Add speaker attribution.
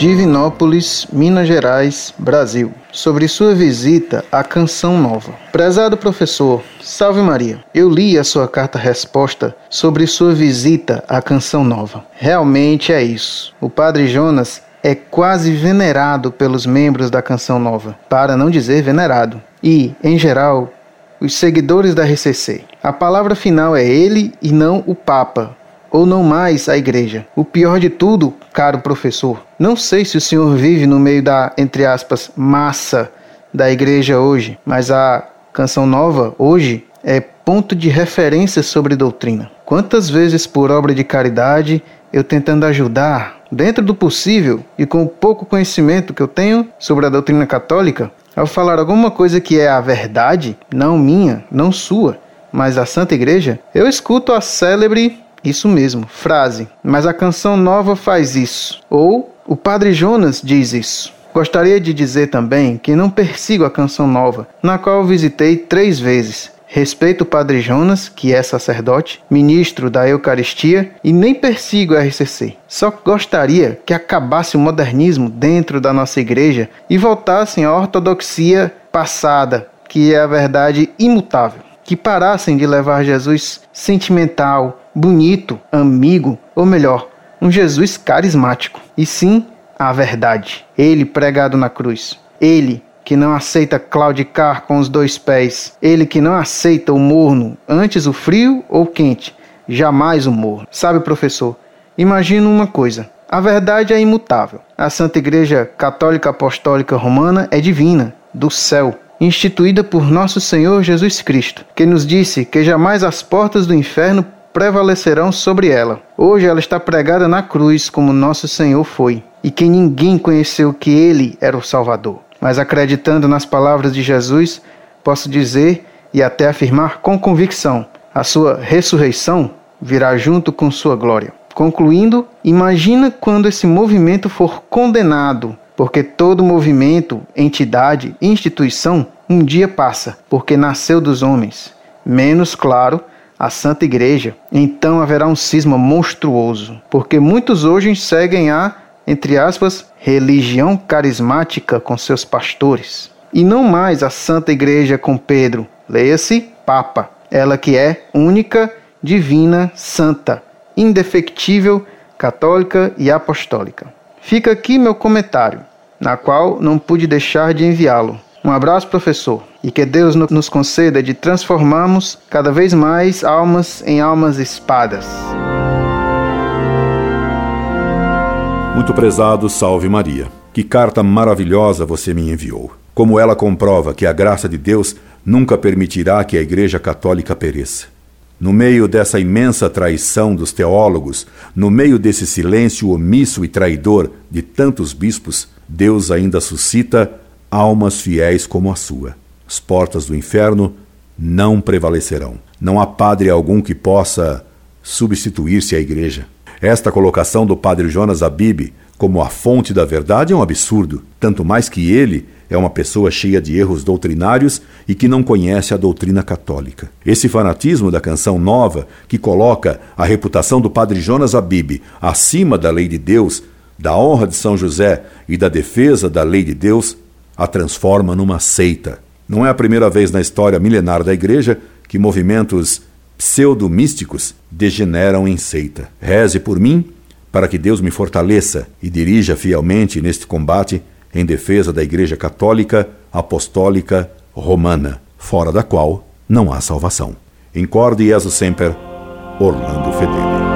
Speaker 1: Divinópolis, Minas Gerais, Brasil, sobre sua visita à Canção Nova. Prezado professor, salve Maria. Eu li a sua carta-resposta sobre sua visita à Canção Nova. Realmente é isso. O Padre Jonas é quase venerado pelos membros da Canção Nova, para não dizer venerado, e, em geral, os seguidores da RCC. A palavra final é ele e não o Papa, ou não mais a igreja. O pior de tudo, caro professor, não sei se o senhor vive no meio da, entre aspas, massa da igreja hoje, mas a Canção Nova hoje é ponto de referência sobre doutrina. Quantas vezes por obra de caridade eu tentando ajudar, dentro do possível e com o pouco conhecimento que eu tenho sobre a doutrina católica, ao falar alguma coisa que é a verdade, não minha, não sua, mas a Santa Igreja, eu escuto a célebre, isso mesmo, frase, mas a canção nova faz isso, ou o Padre Jonas diz isso. Gostaria de dizer também que não persigo a canção nova, na qual visitei três vezes, Respeito o Padre Jonas, que é sacerdote, ministro da Eucaristia, e nem persigo a RCC. Só gostaria que acabasse o modernismo dentro da nossa igreja e voltassem à ortodoxia passada, que é a verdade imutável. Que parassem de levar Jesus sentimental, bonito, amigo, ou melhor, um Jesus carismático, e sim a verdade. Ele pregado na cruz. Ele que não aceita claudicar com os dois pés, ele que não aceita o morno, antes o frio ou quente, jamais o morno. Sabe, professor, imagina uma coisa. A verdade é imutável. A Santa Igreja Católica Apostólica Romana é divina, do céu, instituída por nosso Senhor Jesus Cristo, que nos disse que jamais as portas do inferno prevalecerão sobre ela. Hoje ela está pregada na cruz, como nosso Senhor foi, e que ninguém conheceu que ele era o Salvador mas acreditando nas palavras de Jesus, posso dizer e até afirmar com convicção: a sua ressurreição virá junto com sua glória. Concluindo, imagina quando esse movimento for condenado, porque todo movimento, entidade, instituição um dia passa, porque nasceu dos homens. Menos claro, a Santa Igreja, então haverá um cisma monstruoso, porque muitos hoje seguem a entre aspas, religião carismática com seus pastores. E não mais a Santa Igreja com Pedro, leia-se Papa, ela que é única, divina, santa, indefectível, católica e apostólica. Fica aqui meu comentário, na qual não pude deixar de enviá-lo. Um abraço, professor, e que Deus nos conceda de transformarmos cada vez mais almas em almas espadas.
Speaker 2: Muito prezado, salve Maria. Que carta maravilhosa você me enviou. Como ela comprova que a graça de Deus nunca permitirá que a Igreja Católica pereça. No meio dessa imensa traição dos teólogos, no meio desse silêncio omisso e traidor de tantos bispos, Deus ainda suscita almas fiéis como a sua. As portas do inferno não prevalecerão. Não há padre algum que possa substituir-se à Igreja. Esta colocação do padre Jonas Abib como a fonte da verdade é um absurdo, tanto mais que ele é uma pessoa cheia de erros doutrinários e que não conhece a doutrina católica. Esse fanatismo da canção nova, que coloca a reputação do padre Jonas Abib acima da lei de Deus, da honra de São José e da defesa da lei de Deus, a transforma numa seita. Não é a primeira vez na história milenar da Igreja que movimentos pseudo-místicos degeneram em seita. Reze por mim para que Deus me fortaleça e dirija fielmente neste combate em defesa da Igreja Católica Apostólica Romana, fora da qual não há salvação. Incorde Jesus Semper, Orlando Fedeli.